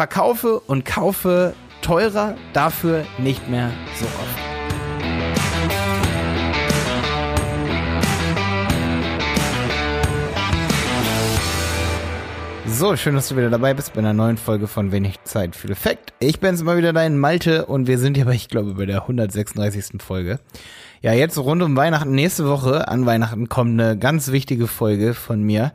verkaufe und kaufe teurer, dafür nicht mehr so oft. So, schön, dass du wieder dabei bist bei einer neuen Folge von Wenig Zeit, viel Effekt. Ich bin's immer wieder dein Malte und wir sind hier bei, ich glaube, bei der 136. Folge. Ja, jetzt rund um Weihnachten, nächste Woche an Weihnachten kommt eine ganz wichtige Folge von mir.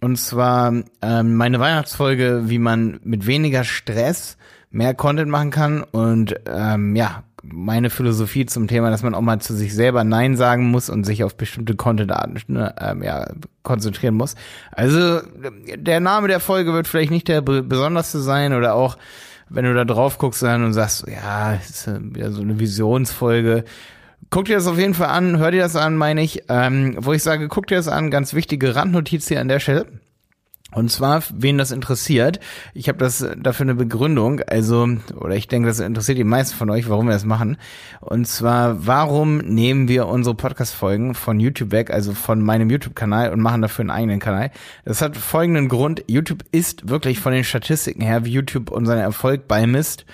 Und zwar ähm, meine Weihnachtsfolge, wie man mit weniger Stress mehr Content machen kann und ähm, ja, meine Philosophie zum Thema, dass man auch mal zu sich selber Nein sagen muss und sich auf bestimmte Content-Arten ne, ähm, ja, konzentrieren muss. Also der Name der Folge wird vielleicht nicht der besonderste sein oder auch wenn du da drauf guckst dann und sagst, ja, ist ja so eine Visionsfolge. Guck dir das auf jeden Fall an, hör dir das an, meine ich. Ähm, wo ich sage, guck dir das an, ganz wichtige Randnotiz hier an der Stelle. Und zwar, wen das interessiert, ich habe das dafür eine Begründung, also, oder ich denke, das interessiert die meisten von euch, warum wir das machen. Und zwar, warum nehmen wir unsere Podcast-Folgen von YouTube weg, also von meinem YouTube-Kanal und machen dafür einen eigenen Kanal? Das hat folgenden Grund, YouTube ist wirklich von den Statistiken her, wie YouTube unseren Erfolg beimisst,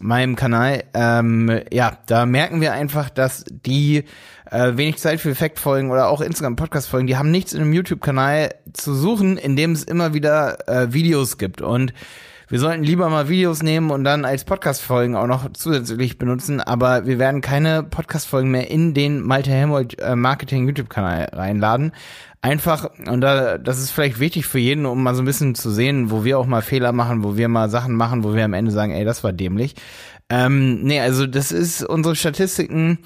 meinem Kanal, ähm, ja, da merken wir einfach, dass die äh, wenig Zeit für Effektfolgen oder auch Instagram Podcast Folgen, die haben nichts in einem YouTube Kanal zu suchen, in dem es immer wieder äh, Videos gibt. Und wir sollten lieber mal Videos nehmen und dann als Podcast-Folgen auch noch zusätzlich benutzen, aber wir werden keine Podcast-Folgen mehr in den Malte Helmold äh, Marketing YouTube-Kanal reinladen. Einfach, und da, das ist vielleicht wichtig für jeden, um mal so ein bisschen zu sehen, wo wir auch mal Fehler machen, wo wir mal Sachen machen, wo wir am Ende sagen, ey, das war dämlich. Ähm, nee, also das ist, unsere Statistiken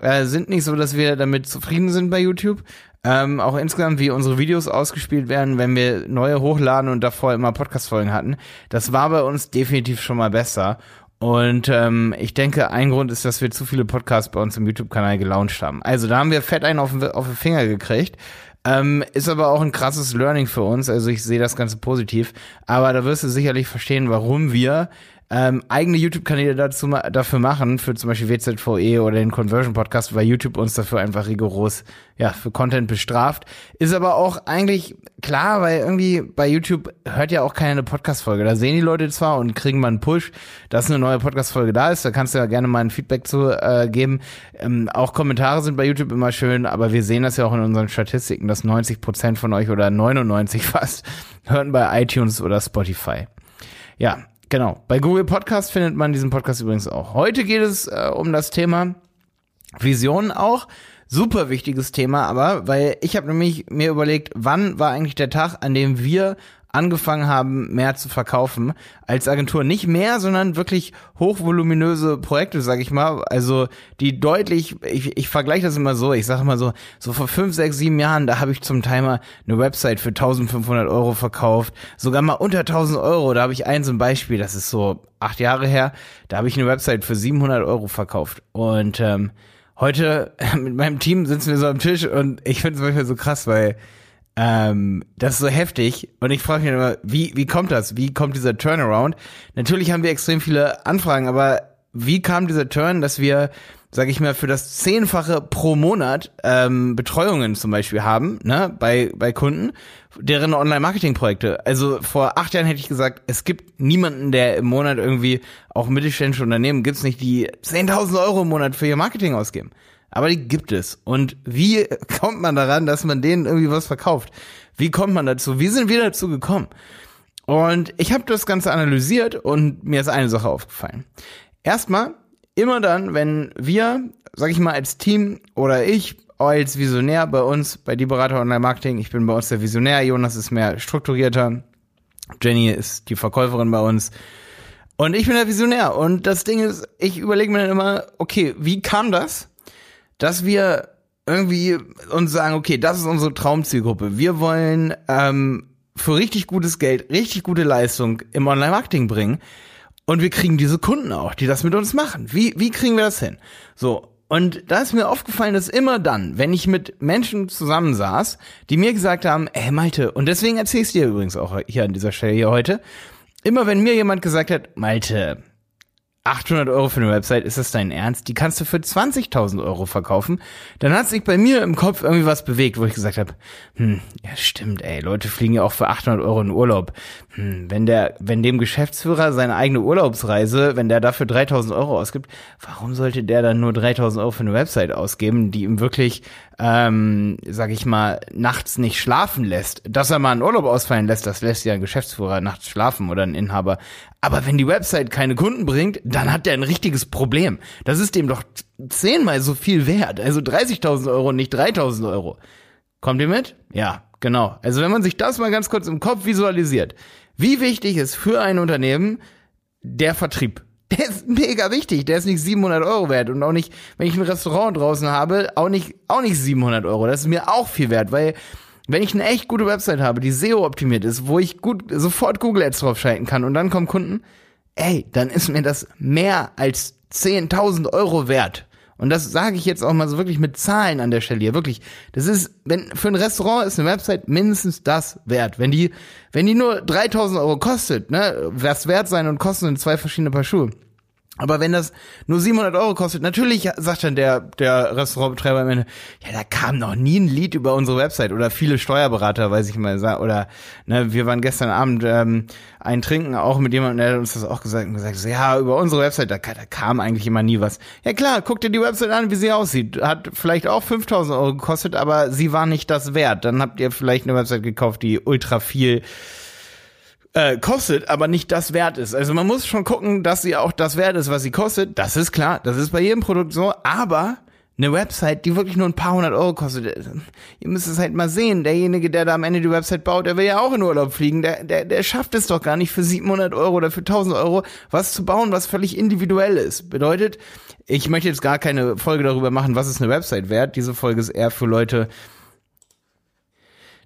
äh, sind nicht so, dass wir damit zufrieden sind bei YouTube. Ähm, auch insgesamt, wie unsere Videos ausgespielt werden, wenn wir neue hochladen und davor immer Podcast-Folgen hatten. Das war bei uns definitiv schon mal besser. Und ähm, ich denke, ein Grund ist, dass wir zu viele Podcasts bei uns im YouTube-Kanal gelauncht haben. Also da haben wir fett einen auf, auf den Finger gekriegt. Ähm, ist aber auch ein krasses Learning für uns. Also ich sehe das Ganze positiv. Aber da wirst du sicherlich verstehen, warum wir ähm, eigene YouTube-Kanäle dazu dafür machen, für zum Beispiel WZVE oder den Conversion Podcast, weil YouTube uns dafür einfach rigoros ja für Content bestraft. Ist aber auch eigentlich klar, weil irgendwie bei YouTube hört ja auch keiner eine Podcast-Folge. Da sehen die Leute zwar und kriegen mal einen Push, dass eine neue Podcast-Folge da ist. Da kannst du ja gerne mal ein Feedback zu äh, geben. Ähm, auch Kommentare sind bei YouTube immer schön, aber wir sehen das ja auch in unseren Statistiken, dass 90 Prozent von euch oder 99 fast hören bei iTunes oder Spotify. Ja, Genau. Bei Google Podcast findet man diesen Podcast übrigens auch. Heute geht es äh, um das Thema Visionen auch. Super wichtiges Thema, aber weil ich habe nämlich mir überlegt, wann war eigentlich der Tag, an dem wir angefangen haben, mehr zu verkaufen als Agentur. Nicht mehr, sondern wirklich hochvoluminöse Projekte, sag ich mal. Also die deutlich, ich, ich vergleiche das immer so, ich sage immer so, so vor fünf, sechs, sieben Jahren, da habe ich zum Timer eine Website für 1500 Euro verkauft. Sogar mal unter 1000 Euro, da habe ich eins zum Beispiel, das ist so acht Jahre her, da habe ich eine Website für 700 Euro verkauft. Und ähm, heute mit meinem Team sitzen wir so am Tisch und ich finde es manchmal so krass, weil ähm, das ist so heftig und ich frage mich immer, wie, wie kommt das? Wie kommt dieser Turnaround? Natürlich haben wir extrem viele Anfragen, aber wie kam dieser Turn, dass wir, sag ich mal, für das Zehnfache pro Monat ähm, Betreuungen zum Beispiel haben, ne, bei, bei Kunden, deren Online-Marketing-Projekte. Also vor acht Jahren hätte ich gesagt, es gibt niemanden, der im Monat irgendwie, auch mittelständische Unternehmen, gibt's nicht, die 10.000 Euro im Monat für ihr Marketing ausgeben. Aber die gibt es. Und wie kommt man daran, dass man denen irgendwie was verkauft? Wie kommt man dazu? Wie sind wir dazu gekommen? Und ich habe das Ganze analysiert und mir ist eine Sache aufgefallen. Erstmal, immer dann, wenn wir, sag ich mal, als Team oder ich als Visionär bei uns, bei die Berater Online Marketing, ich bin bei uns der Visionär, Jonas ist mehr strukturierter, Jenny ist die Verkäuferin bei uns. Und ich bin der Visionär. Und das Ding ist, ich überlege mir dann immer, okay, wie kam das? Dass wir irgendwie uns sagen, okay, das ist unsere Traumzielgruppe. Wir wollen ähm, für richtig gutes Geld, richtig gute Leistung im Online-Marketing bringen. Und wir kriegen diese Kunden auch, die das mit uns machen. Wie, wie kriegen wir das hin? So. Und da ist mir aufgefallen, dass immer dann, wenn ich mit Menschen zusammensaß, die mir gesagt haben, ey Malte, und deswegen erzähle ich dir übrigens auch hier an dieser Stelle hier heute, immer wenn mir jemand gesagt hat, Malte, 800 Euro für eine Website, ist das dein Ernst? Die kannst du für 20.000 Euro verkaufen. Dann hat sich bei mir im Kopf irgendwie was bewegt, wo ich gesagt habe, hm, ja stimmt, ey, Leute fliegen ja auch für 800 Euro in Urlaub. Hm, wenn der, wenn dem Geschäftsführer seine eigene Urlaubsreise, wenn der dafür 3.000 Euro ausgibt, warum sollte der dann nur 3.000 Euro für eine Website ausgeben, die ihm wirklich, ähm, sag ich mal, nachts nicht schlafen lässt? Dass er mal einen Urlaub ausfallen lässt, das lässt ja ein Geschäftsführer nachts schlafen oder ein Inhaber. Aber wenn die Website keine Kunden bringt, dann hat der ein richtiges Problem. Das ist dem doch zehnmal so viel wert. Also 30.000 Euro, nicht 3.000 Euro. Kommt ihr mit? Ja, genau. Also wenn man sich das mal ganz kurz im Kopf visualisiert, wie wichtig ist für ein Unternehmen der Vertrieb? Der ist mega wichtig. Der ist nicht 700 Euro wert und auch nicht, wenn ich ein Restaurant draußen habe, auch nicht, auch nicht 700 Euro. Das ist mir auch viel wert, weil wenn ich eine echt gute Website habe, die SEO optimiert ist, wo ich gut sofort Google Ads draufschalten kann und dann kommen Kunden, ey, dann ist mir das mehr als 10.000 Euro wert. Und das sage ich jetzt auch mal so wirklich mit Zahlen an der Stelle hier. Wirklich, das ist, wenn für ein Restaurant ist eine Website mindestens das wert. Wenn die, wenn die nur 3000 Euro kostet, ne, wär's wert sein und kosten zwei verschiedene Paar Schuhe. Aber wenn das nur 700 Euro kostet, natürlich sagt dann der, der Restaurantbetreiber am Ende, ja, da kam noch nie ein Lied über unsere Website oder viele Steuerberater, weiß ich mal, oder ne, wir waren gestern Abend ähm, ein Trinken auch mit jemandem, der hat uns das auch gesagt und gesagt, so, ja, über unsere Website, da, da kam eigentlich immer nie was. Ja klar, guck dir die Website an, wie sie aussieht. Hat vielleicht auch 5000 Euro gekostet, aber sie war nicht das wert. Dann habt ihr vielleicht eine Website gekauft, die ultra viel äh, kostet, aber nicht das wert ist. Also man muss schon gucken, dass sie auch das wert ist, was sie kostet. Das ist klar, das ist bei jedem Produkt so, aber eine Website, die wirklich nur ein paar hundert Euro kostet, äh, ihr müsst es halt mal sehen. Derjenige, der da am Ende die Website baut, der will ja auch in Urlaub fliegen. Der, der, der schafft es doch gar nicht für 700 Euro oder für 1000 Euro was zu bauen, was völlig individuell ist. Bedeutet, ich möchte jetzt gar keine Folge darüber machen, was ist eine Website wert. Diese Folge ist eher für Leute,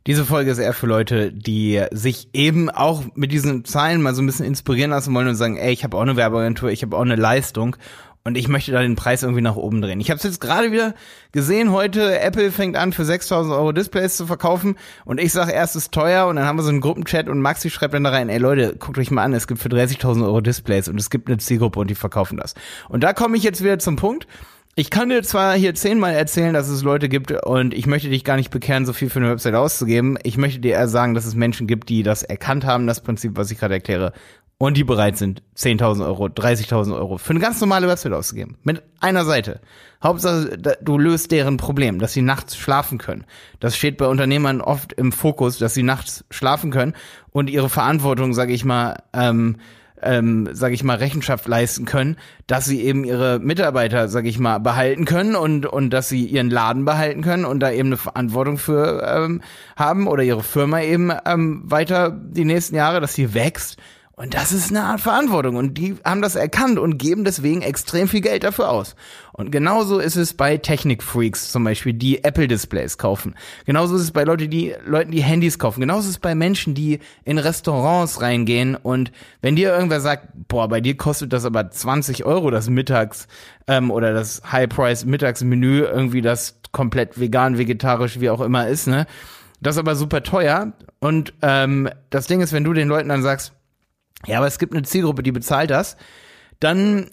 diese Folge ist eher für Leute, die sich eben auch mit diesen Zahlen mal so ein bisschen inspirieren lassen wollen und sagen, ey, ich habe auch eine Werbeagentur, ich habe auch eine Leistung und ich möchte da den Preis irgendwie nach oben drehen. Ich habe es jetzt gerade wieder gesehen heute, Apple fängt an für 6000 Euro Displays zu verkaufen und ich sage erst ist teuer und dann haben wir so einen Gruppenchat und Maxi schreibt dann da rein, ey Leute, guckt euch mal an, es gibt für 30.000 Euro Displays und es gibt eine Zielgruppe und die verkaufen das. Und da komme ich jetzt wieder zum Punkt, ich kann dir zwar hier zehnmal erzählen, dass es Leute gibt und ich möchte dich gar nicht bekehren, so viel für eine Website auszugeben. Ich möchte dir eher sagen, dass es Menschen gibt, die das erkannt haben, das Prinzip, was ich gerade erkläre, und die bereit sind, 10.000 Euro, 30.000 Euro für eine ganz normale Website auszugeben. Mit einer Seite. Hauptsache, du löst deren Problem, dass sie nachts schlafen können. Das steht bei Unternehmern oft im Fokus, dass sie nachts schlafen können und ihre Verantwortung, sage ich mal, ähm, ähm, sage ich mal, Rechenschaft leisten können, dass sie eben ihre Mitarbeiter, sage ich mal, behalten können und und dass sie ihren Laden behalten können und da eben eine Verantwortung für ähm, haben oder ihre Firma eben ähm, weiter die nächsten Jahre, dass sie wächst und das ist eine Art Verantwortung. Und die haben das erkannt und geben deswegen extrem viel Geld dafür aus. Und genauso ist es bei Technikfreaks zum Beispiel, die Apple-Displays kaufen. Genauso ist es bei Leute, die, Leuten, die Handys kaufen. Genauso ist es bei Menschen, die in Restaurants reingehen. Und wenn dir irgendwer sagt, boah, bei dir kostet das aber 20 Euro das Mittags- ähm, oder das High-Price-Mittagsmenü, irgendwie das komplett vegan, vegetarisch, wie auch immer ist, ne? Das ist aber super teuer. Und ähm, das Ding ist, wenn du den Leuten dann sagst, ja, aber es gibt eine Zielgruppe, die bezahlt das, dann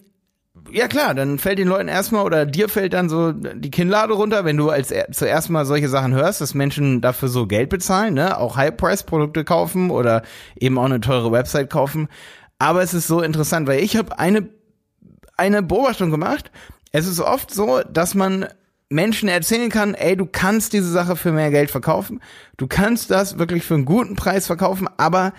ja klar, dann fällt den Leuten erstmal oder dir fällt dann so die Kinnlade runter, wenn du als zuerst mal solche Sachen hörst, dass Menschen dafür so Geld bezahlen, ne, auch High-Price-Produkte kaufen oder eben auch eine teure Website kaufen. Aber es ist so interessant, weil ich habe eine eine Beobachtung gemacht. Es ist oft so, dass man Menschen erzählen kann, ey, du kannst diese Sache für mehr Geld verkaufen, du kannst das wirklich für einen guten Preis verkaufen, aber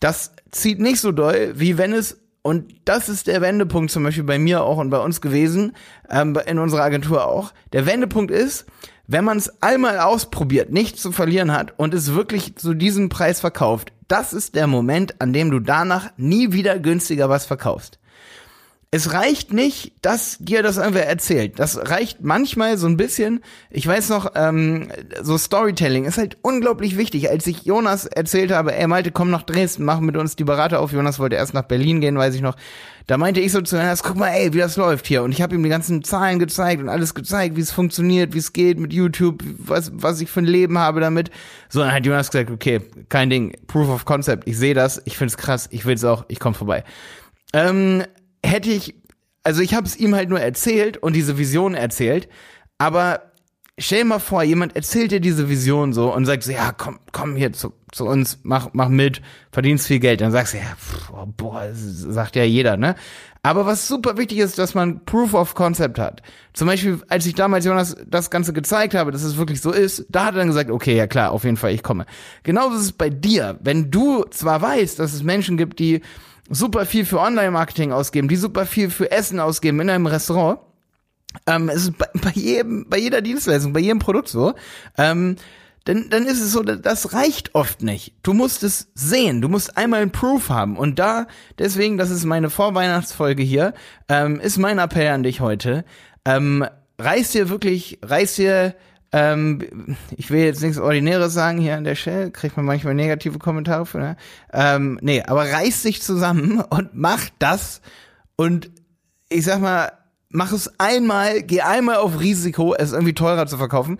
das zieht nicht so doll, wie wenn es und das ist der Wendepunkt zum Beispiel bei mir auch und bei uns gewesen, ähm, in unserer Agentur auch. Der Wendepunkt ist, wenn man es einmal ausprobiert, nichts zu verlieren hat und es wirklich zu diesem Preis verkauft, das ist der Moment, an dem du danach nie wieder günstiger was verkaufst es reicht nicht, dass dir das einfach erzählt. Das reicht manchmal so ein bisschen. Ich weiß noch, ähm, so Storytelling ist halt unglaublich wichtig. Als ich Jonas erzählt habe, ey Malte, komm nach Dresden, mach mit uns die Berater auf. Jonas wollte erst nach Berlin gehen, weiß ich noch. Da meinte ich so zu Jonas, guck mal, ey, wie das läuft hier. Und ich habe ihm die ganzen Zahlen gezeigt und alles gezeigt, wie es funktioniert, wie es geht mit YouTube, was, was ich für ein Leben habe damit. So, dann hat Jonas gesagt, okay, kein Ding, Proof of Concept, ich sehe das, ich find's krass, ich will's auch, ich komm vorbei. Ähm, hätte ich also ich habe es ihm halt nur erzählt und diese Vision erzählt, aber stell dir mal vor, jemand erzählt dir diese Vision so und sagt so, ja, komm, komm hier zu, zu uns, mach, mach mit, verdienst viel Geld. Dann sagst du, ja, pff, oh, boah, sagt ja jeder, ne? Aber was super wichtig ist, dass man Proof of Concept hat. Zum Beispiel, als ich damals Jonas das Ganze gezeigt habe, dass es wirklich so ist, da hat er dann gesagt, okay, ja klar, auf jeden Fall, ich komme. Genauso ist es bei dir. Wenn du zwar weißt, dass es Menschen gibt, die super viel für Online-Marketing ausgeben, die super viel für Essen ausgeben in einem Restaurant, ähm, es ist bei, bei jedem, bei jeder Dienstleistung, bei jedem Produkt so, ähm, dann, dann ist es so, das reicht oft nicht. Du musst es sehen, du musst einmal ein Proof haben. Und da, deswegen, das ist meine Vorweihnachtsfolge hier, ähm, ist mein Appell an dich heute. Ähm, reiß dir wirklich, reiß dir, ähm, ich will jetzt nichts Ordinäres sagen hier an der Stelle, kriegt man manchmal negative Kommentare für, ne? Ähm, nee, aber reiß dich zusammen und mach das und ich sag mal, mach es einmal, geh einmal auf Risiko, es irgendwie teurer zu verkaufen.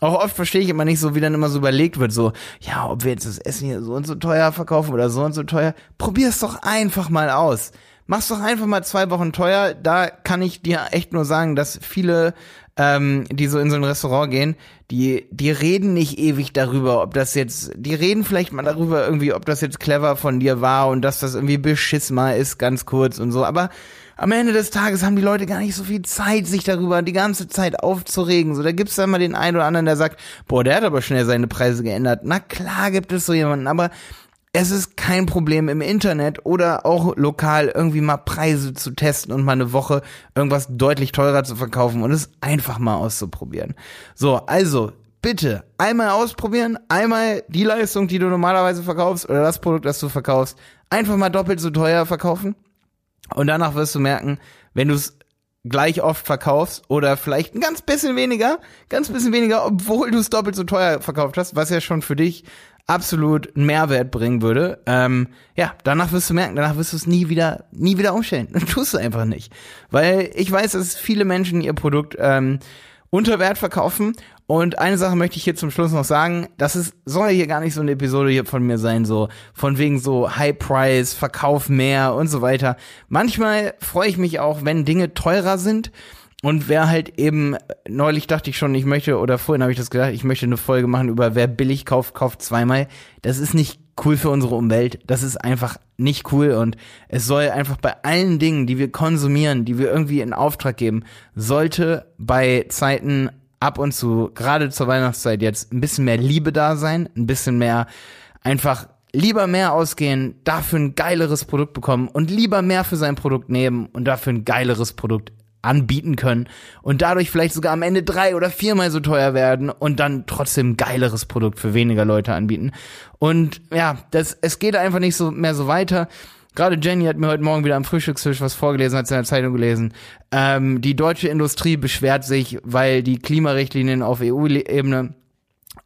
Auch oft verstehe ich immer nicht so, wie dann immer so überlegt wird, so, ja, ob wir jetzt das Essen hier so und so teuer verkaufen oder so und so teuer. Probier es doch einfach mal aus. Mach's doch einfach mal zwei Wochen teuer. Da kann ich dir echt nur sagen, dass viele, ähm, die so in so ein Restaurant gehen, die, die reden nicht ewig darüber, ob das jetzt, die reden vielleicht mal darüber irgendwie, ob das jetzt clever von dir war und dass das irgendwie beschiss mal ist, ganz kurz und so. Aber am Ende des Tages haben die Leute gar nicht so viel Zeit, sich darüber die ganze Zeit aufzuregen. So, da gibt's dann mal den einen oder anderen, der sagt, boah, der hat aber schnell seine Preise geändert. Na klar gibt es so jemanden, aber es ist kein Problem im Internet oder auch lokal irgendwie mal Preise zu testen und mal eine Woche irgendwas deutlich teurer zu verkaufen und es einfach mal auszuprobieren. So, also bitte einmal ausprobieren, einmal die Leistung, die du normalerweise verkaufst oder das Produkt, das du verkaufst, einfach mal doppelt so teuer verkaufen und danach wirst du merken, wenn du es gleich oft verkaufst oder vielleicht ein ganz bisschen weniger, ganz bisschen weniger, obwohl du es doppelt so teuer verkauft hast, was ja schon für dich absolut einen Mehrwert bringen würde. Ähm, ja, danach wirst du merken, danach wirst du es nie wieder, nie wieder umstellen. Das tust du einfach nicht. Weil ich weiß, dass viele Menschen ihr Produkt ähm, unter Wert verkaufen und eine Sache möchte ich hier zum Schluss noch sagen, das ist, soll hier gar nicht so eine Episode hier von mir sein, so von wegen so High Price, Verkauf mehr und so weiter. Manchmal freue ich mich auch, wenn Dinge teurer sind. Und wer halt eben, neulich dachte ich schon, ich möchte, oder vorhin habe ich das gedacht, ich möchte eine Folge machen über wer billig kauft, kauft zweimal. Das ist nicht cool für unsere Umwelt. Das ist einfach nicht cool und es soll einfach bei allen Dingen, die wir konsumieren, die wir irgendwie in Auftrag geben, sollte bei Zeiten ab und zu, gerade zur Weihnachtszeit jetzt, ein bisschen mehr Liebe da sein, ein bisschen mehr einfach lieber mehr ausgehen, dafür ein geileres Produkt bekommen und lieber mehr für sein Produkt nehmen und dafür ein geileres Produkt anbieten können und dadurch vielleicht sogar am Ende drei oder viermal so teuer werden und dann trotzdem geileres Produkt für weniger Leute anbieten. Und ja, das, es geht einfach nicht so mehr so weiter. Gerade Jenny hat mir heute Morgen wieder am Frühstückstisch was vorgelesen, hat sie in der Zeitung gelesen. Ähm, die deutsche Industrie beschwert sich, weil die Klimarichtlinien auf EU-Ebene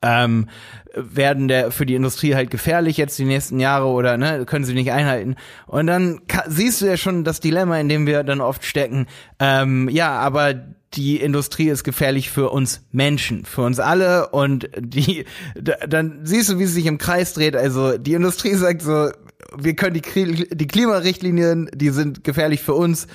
ähm, werden der für die Industrie halt gefährlich jetzt die nächsten Jahre oder ne können sie nicht einhalten und dann siehst du ja schon das Dilemma in dem wir dann oft stecken ähm, ja aber die Industrie ist gefährlich für uns Menschen, für uns alle und die, dann siehst du, wie es sich im Kreis dreht. Also die Industrie sagt so, wir können die, die Klimarichtlinien, die sind gefährlich für uns.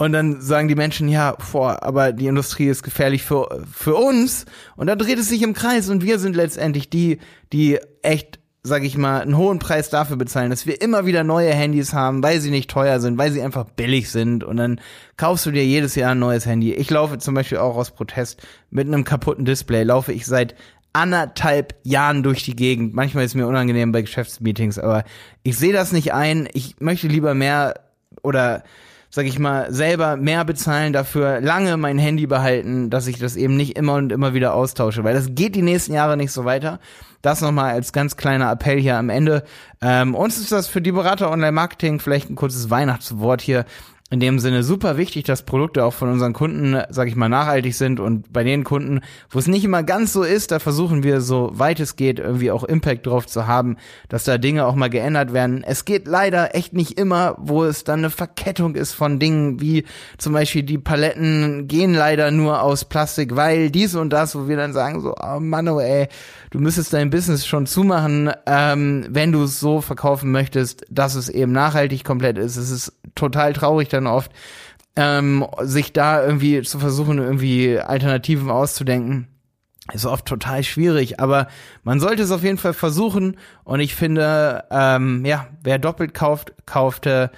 Und dann sagen die Menschen, ja, vor, aber die Industrie ist gefährlich für, für uns. Und dann dreht es sich im Kreis und wir sind letztendlich die, die echt, sag ich mal, einen hohen Preis dafür bezahlen, dass wir immer wieder neue Handys haben, weil sie nicht teuer sind, weil sie einfach billig sind. Und dann kaufst du dir jedes Jahr ein neues Handy. Ich laufe zum Beispiel auch aus Protest mit einem kaputten Display, laufe ich seit anderthalb Jahren durch die Gegend. Manchmal ist mir unangenehm bei Geschäftsmeetings, aber ich sehe das nicht ein. Ich möchte lieber mehr oder sag ich mal, selber mehr bezahlen, dafür lange mein Handy behalten, dass ich das eben nicht immer und immer wieder austausche, weil das geht die nächsten Jahre nicht so weiter. Das nochmal als ganz kleiner Appell hier am Ende. Ähm, uns ist das für die Berater Online-Marketing vielleicht ein kurzes Weihnachtswort hier in dem Sinne super wichtig, dass Produkte auch von unseren Kunden, sag ich mal, nachhaltig sind und bei den Kunden, wo es nicht immer ganz so ist, da versuchen wir so weit es geht irgendwie auch Impact drauf zu haben, dass da Dinge auch mal geändert werden. Es geht leider echt nicht immer, wo es dann eine Verkettung ist von Dingen, wie zum Beispiel die Paletten gehen leider nur aus Plastik, weil dies und das, wo wir dann sagen so, oh Mann, oh ey, du müsstest dein Business schon zumachen, ähm, wenn du es so verkaufen möchtest, dass es eben nachhaltig komplett ist. Es ist total traurig dann oft. ähm, sich da irgendwie zu versuchen, irgendwie Alternativen auszudenken ist oft total schwierig, aber man sollte es auf jeden Fall versuchen. Und ich finde, ähm, ja, wer doppelt kauft, kauft äh,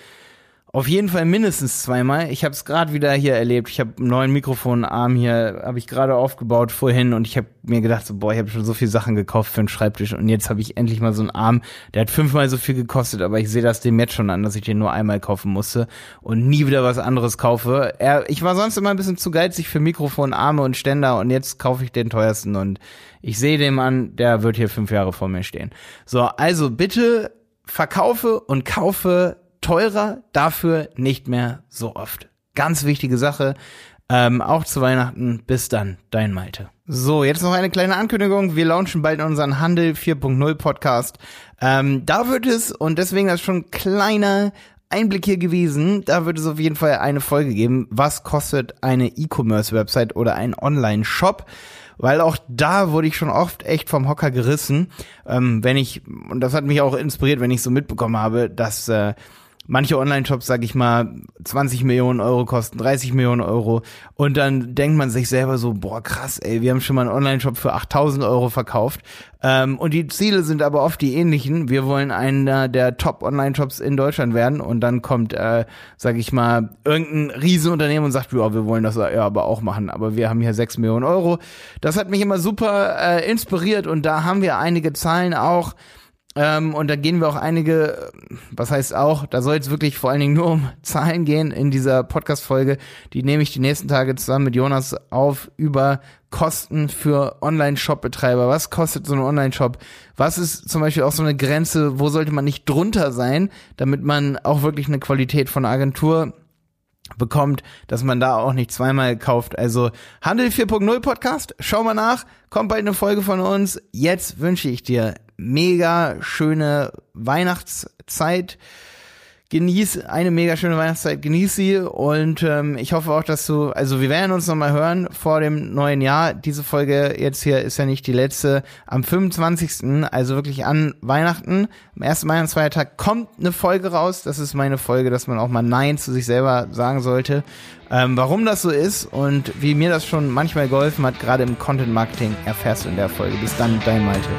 auf jeden Fall mindestens zweimal. Ich habe es gerade wieder hier erlebt. Ich habe einen neuen Mikrofonarm hier, habe ich gerade aufgebaut vorhin und ich habe mir gedacht, so, boah, ich habe schon so viele Sachen gekauft für einen Schreibtisch und jetzt habe ich endlich mal so einen Arm, der hat fünfmal so viel gekostet, aber ich sehe das dem jetzt schon an, dass ich den nur einmal kaufen musste und nie wieder was anderes kaufe. Er, ich war sonst immer ein bisschen zu geizig für Mikrofonarme und Ständer und jetzt kaufe ich den teuersten und ich sehe dem an, der wird hier fünf Jahre vor mir stehen. So, also bitte verkaufe und kaufe teurer, dafür nicht mehr so oft. Ganz wichtige Sache. Ähm, auch zu Weihnachten. Bis dann, dein Malte. So, jetzt noch eine kleine Ankündigung. Wir launchen bald unseren Handel 4.0 Podcast. Ähm, da wird es, und deswegen das schon kleiner Einblick hier gewesen, da wird es auf jeden Fall eine Folge geben. Was kostet eine E-Commerce-Website oder ein Online-Shop? weil auch da wurde ich schon oft echt vom Hocker gerissen, ähm, wenn ich, und das hat mich auch inspiriert, wenn ich so mitbekommen habe, dass äh, manche Online-Shops, sag ich mal, 20 Millionen Euro kosten, 30 Millionen Euro. Und dann denkt man sich selber so, boah, krass, ey, wir haben schon mal einen Online-Shop für 8000 Euro verkauft. Ähm, und die Ziele sind aber oft die ähnlichen. Wir wollen einer der Top-Online-Shops in Deutschland werden. Und dann kommt, äh, sag ich mal, irgendein Riesenunternehmen und sagt, ja, wir wollen das ja aber auch machen. Aber wir haben hier 6 Millionen Euro. Das hat mich immer super äh, inspiriert. Und da haben wir einige Zahlen auch ähm, und da gehen wir auch einige, was heißt auch, da soll es wirklich vor allen Dingen nur um Zahlen gehen in dieser Podcast-Folge. Die nehme ich die nächsten Tage zusammen mit Jonas auf über Kosten für Online-Shop-Betreiber. Was kostet so ein Online-Shop? Was ist zum Beispiel auch so eine Grenze? Wo sollte man nicht drunter sein, damit man auch wirklich eine Qualität von Agentur bekommt, dass man da auch nicht zweimal kauft. Also Handel 4.0 Podcast, schau mal nach, kommt bald eine Folge von uns. Jetzt wünsche ich dir mega schöne Weihnachtszeit genieß eine mega schöne Weihnachtszeit, genieß sie und ähm, ich hoffe auch, dass du, also wir werden uns nochmal hören vor dem neuen Jahr. Diese Folge jetzt hier ist ja nicht die letzte. Am 25., also wirklich an Weihnachten, am ersten Weihnachtsfeiertag kommt eine Folge raus. Das ist meine Folge, dass man auch mal Nein zu sich selber sagen sollte. Ähm, warum das so ist und wie mir das schon manchmal geholfen hat, gerade im Content Marketing, erfährst du in der Folge. Bis dann, dein Malte.